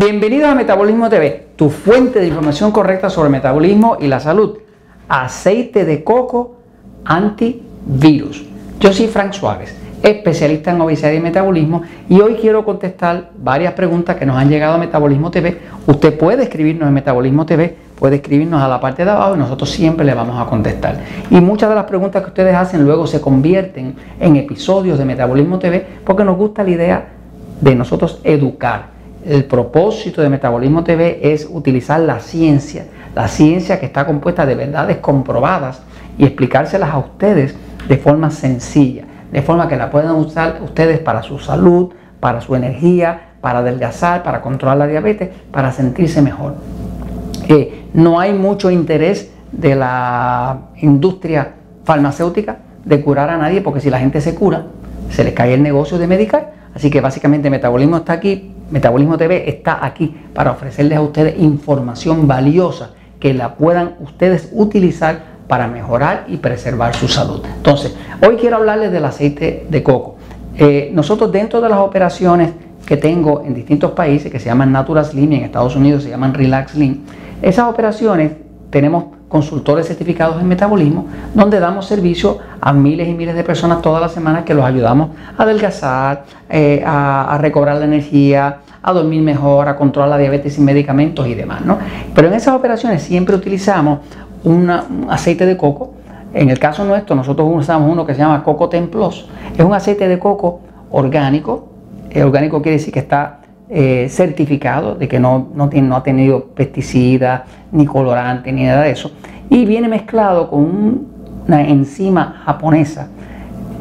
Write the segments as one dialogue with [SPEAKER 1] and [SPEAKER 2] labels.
[SPEAKER 1] Bienvenidos a Metabolismo TV, tu fuente de información correcta sobre metabolismo y la salud. Aceite de coco antivirus. Yo soy Frank Suárez, especialista en obesidad y metabolismo, y hoy quiero contestar varias preguntas que nos han llegado a Metabolismo TV. Usted puede escribirnos en Metabolismo TV, puede escribirnos a la parte de abajo y nosotros siempre le vamos a contestar. Y muchas de las preguntas que ustedes hacen luego se convierten en episodios de Metabolismo TV porque nos gusta la idea de nosotros educar el propósito de Metabolismo TV es utilizar la ciencia, la ciencia que está compuesta de verdades comprobadas y explicárselas a ustedes de forma sencilla, de forma que la puedan usar ustedes para su salud, para su energía, para adelgazar, para controlar la diabetes, para sentirse mejor. Eh, no hay mucho interés de la industria farmacéutica de curar a nadie, porque si la gente se cura, se les cae el negocio de medicar. Así que básicamente Metabolismo está aquí Metabolismo TV está aquí para ofrecerles a ustedes información valiosa que la puedan ustedes utilizar para mejorar y preservar su salud. Entonces, hoy quiero hablarles del aceite de coco. Eh, nosotros dentro de las operaciones que tengo en distintos países, que se llaman Natural Slim y en Estados Unidos se llaman Relax Slim, esas operaciones tenemos consultores certificados en metabolismo, donde damos servicio a miles y miles de personas todas las semanas que los ayudamos a adelgazar, eh, a, recobrar la energía, a dormir mejor, a controlar la diabetes sin medicamentos y demás. ¿no? Pero en esas operaciones siempre utilizamos un aceite de coco. En el caso nuestro, nosotros usamos uno que se llama Coco Templos. Es un aceite de coco orgánico. El orgánico quiere decir que está eh, certificado de que no, no, no ha tenido pesticidas, ni colorante, ni nada de eso. Y viene mezclado con una enzima japonesa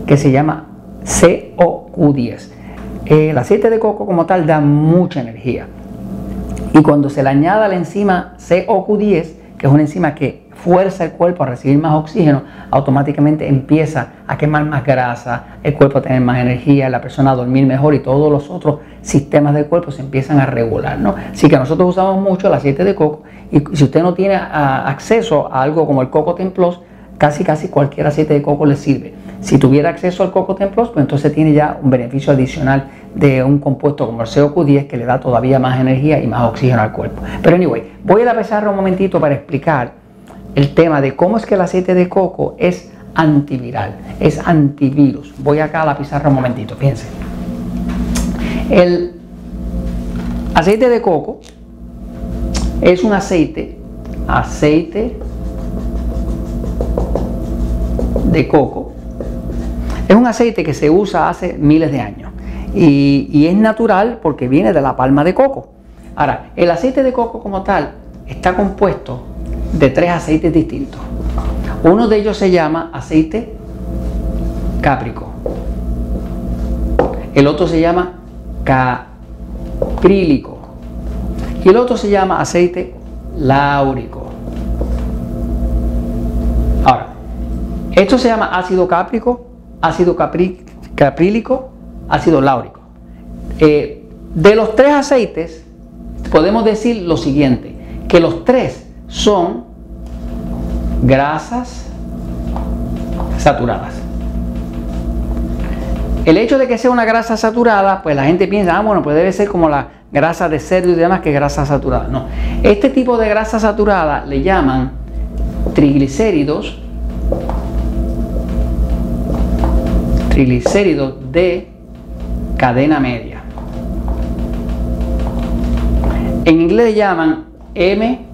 [SPEAKER 1] que se llama COQ10. El aceite de coco como tal da mucha energía. Y cuando se le añada la enzima COQ10, que es una enzima que fuerza el cuerpo a recibir más oxígeno, automáticamente empieza a quemar más grasa, el cuerpo a tener más energía, la persona a dormir mejor y todos los otros sistemas del cuerpo se empiezan a regular. ¿no? Así que nosotros usamos mucho el aceite de coco y si usted no tiene ah, acceso a algo como el Coco Templos, casi casi cualquier aceite de coco le sirve. Si tuviera acceso al Coco Templos, pues entonces tiene ya un beneficio adicional de un compuesto como el COQ10 que le da todavía más energía y más oxígeno al cuerpo. Pero anyway, voy a la un momentito para explicar el tema de cómo es que el aceite de coco es antiviral, es antivirus. Voy acá a la pizarra un momentito, fíjense. El aceite de coco es un aceite, aceite de coco. Es un aceite que se usa hace miles de años y es natural porque viene de la palma de coco. Ahora, el aceite de coco como tal está compuesto de tres aceites distintos. Uno de ellos se llama aceite cáprico. El otro se llama caprílico. Y el otro se llama aceite láurico. Ahora, esto se llama ácido cáprico, ácido caprílico, ácido láurico. Eh, de los tres aceites, podemos decir lo siguiente, que los tres son grasas saturadas. El hecho de que sea una grasa saturada, pues la gente piensa, ah, bueno, pues debe ser como la grasa de cerdo y demás que grasa saturada. No, este tipo de grasa saturada le llaman triglicéridos, triglicéridos de cadena media. En inglés le llaman M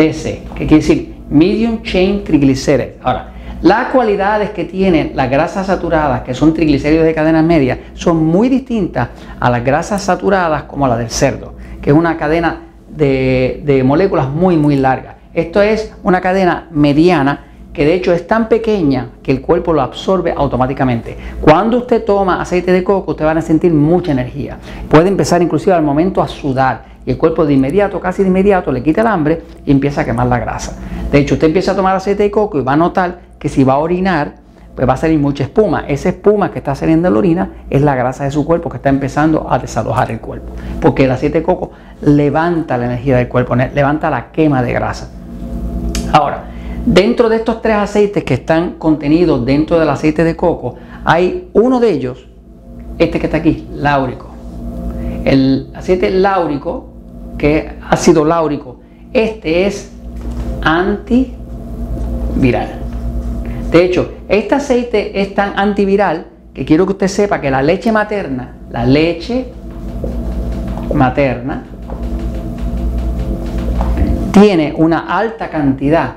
[SPEAKER 1] TC, que quiere decir Medium Chain Triglycerides. Ahora, las cualidades que tienen las grasas saturadas, que son triglicéridos de cadena media, son muy distintas a las grasas saturadas como la del cerdo, que es una cadena de, de moléculas muy, muy larga. Esto es una cadena mediana que de hecho es tan pequeña que el cuerpo lo absorbe automáticamente. Cuando usted toma aceite de coco, usted va a sentir mucha energía. Puede empezar inclusive al momento a sudar y el cuerpo de inmediato, casi de inmediato, le quita el hambre y empieza a quemar la grasa. De hecho, usted empieza a tomar aceite de coco y va a notar que si va a orinar, pues va a salir mucha espuma. Esa espuma que está saliendo de la orina es la grasa de su cuerpo que está empezando a desalojar el cuerpo. Porque el aceite de coco levanta la energía del cuerpo, levanta la quema de grasa. Ahora, dentro de estos tres aceites que están contenidos dentro del aceite de coco, hay uno de ellos, este que está aquí, láurico. El aceite láurico que es ácido láurico. Este es antiviral. De hecho, este aceite es tan antiviral que quiero que usted sepa que la leche materna, la leche materna, tiene una alta cantidad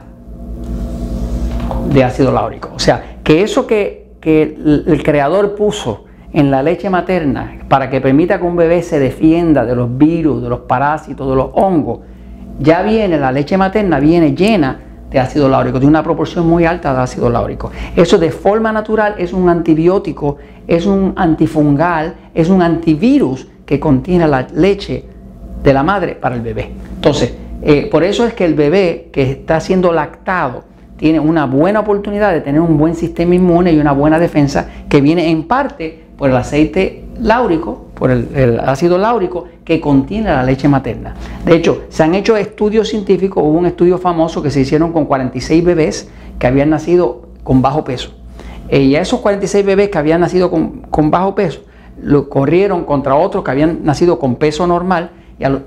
[SPEAKER 1] de ácido láurico. O sea, que eso que, el, creador puso en la leche materna para que permita que un bebé se defienda de los virus, de los parásitos, de los hongos, ya viene, la leche materna viene llena de ácido láurico, de una proporción muy alta de ácido láurico. Eso de forma natural es un antibiótico, es un antifungal, es un antivirus que contiene la leche de la madre para el bebé. Entonces, eh, por eso es que el bebé que está siendo lactado tiene una buena oportunidad de tener un buen sistema inmune y una buena defensa que viene en parte por el aceite láurico, por el, ácido láurico que contiene la leche materna. De hecho, se han hecho estudios científicos, hubo un estudio famoso que se hicieron con 46 bebés que habían nacido con bajo peso. Eh, y a esos 46 bebés que habían nacido con, bajo peso, lo corrieron contra otros que habían nacido con peso normal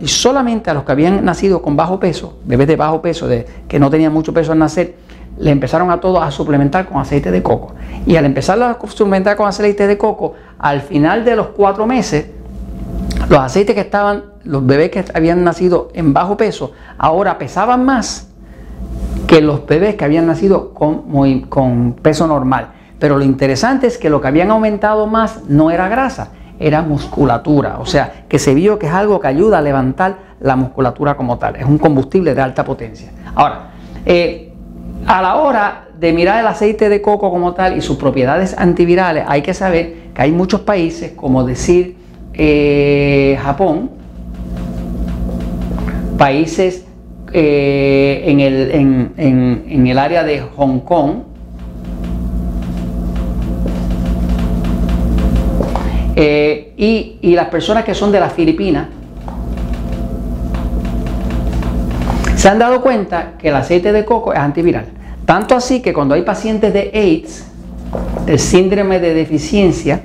[SPEAKER 1] y, solamente a los que habían nacido con bajo peso, bebés de bajo peso, de, que no tenían mucho peso al nacer, le empezaron a todos a suplementar con aceite de coco. Y al empezar a suplementar con aceite de coco, al final de los cuatro meses, los aceites que estaban, los bebés que habían nacido en bajo peso, ahora pesaban más que los bebés que habían nacido con, con peso normal. Pero lo interesante es que lo que habían aumentado más no era grasa, era musculatura. O sea, que se vio que es algo que ayuda a levantar la musculatura como tal. Es un combustible de alta potencia. Ahora, eh, a la hora de mirar el aceite de coco como tal y sus propiedades antivirales, hay que saber que hay muchos países, como decir eh, Japón, países eh, en, el, área de Hong Kong, eh, y, y, las personas que son de las Filipinas se han dado cuenta que el aceite de coco es antiviral. Tanto así que cuando hay pacientes de AIDS, el síndrome de deficiencia,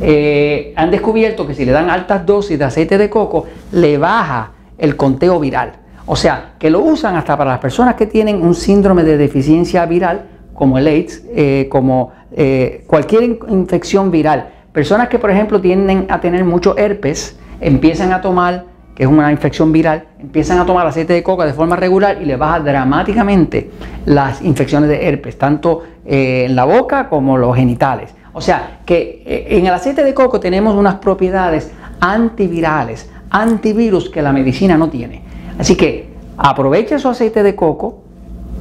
[SPEAKER 1] eh, han descubierto que si le dan altas dosis de aceite de coco, le baja el conteo viral. O sea, que lo usan hasta para las personas que tienen un síndrome de deficiencia viral, como el AIDS, eh, como eh, cualquier infección viral. Personas que, por ejemplo, tienden a tener mucho herpes, empiezan a tomar que es una infección viral, empiezan a tomar aceite de coca de forma regular y le baja dramáticamente las infecciones de herpes, tanto eh, en la boca como los genitales. O sea que eh, en el aceite de coco tenemos unas propiedades antivirales, antivirus que la medicina no tiene. Así que aproveche su aceite de coco,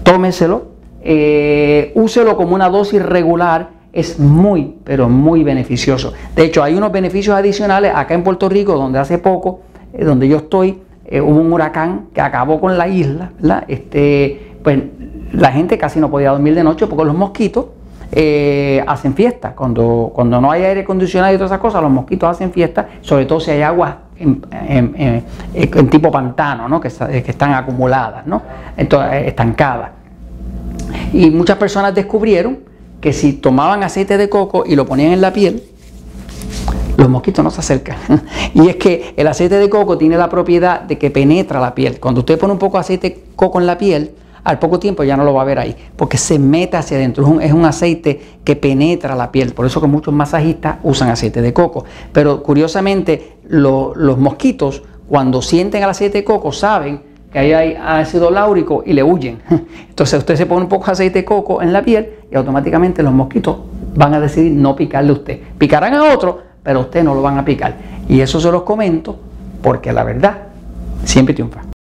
[SPEAKER 1] tómeselo, eh, úselo como una dosis regular, es muy, pero muy beneficioso. De hecho, hay unos beneficios adicionales acá en Puerto Rico, donde hace poco eh, donde yo estoy, eh, hubo un huracán que acabó con la isla, Este, pues la gente casi no podía dormir de noche porque los mosquitos eh, hacen fiesta. Cuando, cuando no hay aire acondicionado y todas esas cosas, los mosquitos hacen fiesta, sobre todo si hay agua en, tipo pantano, ¿no? que, que, están acumuladas, ¿no? Entonces, estancadas. Y muchas personas descubrieron que si tomaban aceite de coco y lo ponían en la piel, los mosquitos no se acercan. y es que el aceite de coco tiene la propiedad de que penetra la piel. Cuando usted pone un poco de aceite de coco en la piel, al poco tiempo ya no lo va a ver ahí, porque se mete hacia adentro. Es un, aceite que penetra la piel. Por eso que muchos masajistas usan aceite de coco. Pero curiosamente, los mosquitos, cuando sienten el aceite de coco, saben que ahí hay ácido láurico y le huyen. Entonces usted se pone un poco de aceite de coco en la piel y automáticamente los mosquitos van a decidir no picarle a usted. Picarán a otro, pero a usted no lo van a picar. Y eso se los comento porque la verdad siempre triunfa.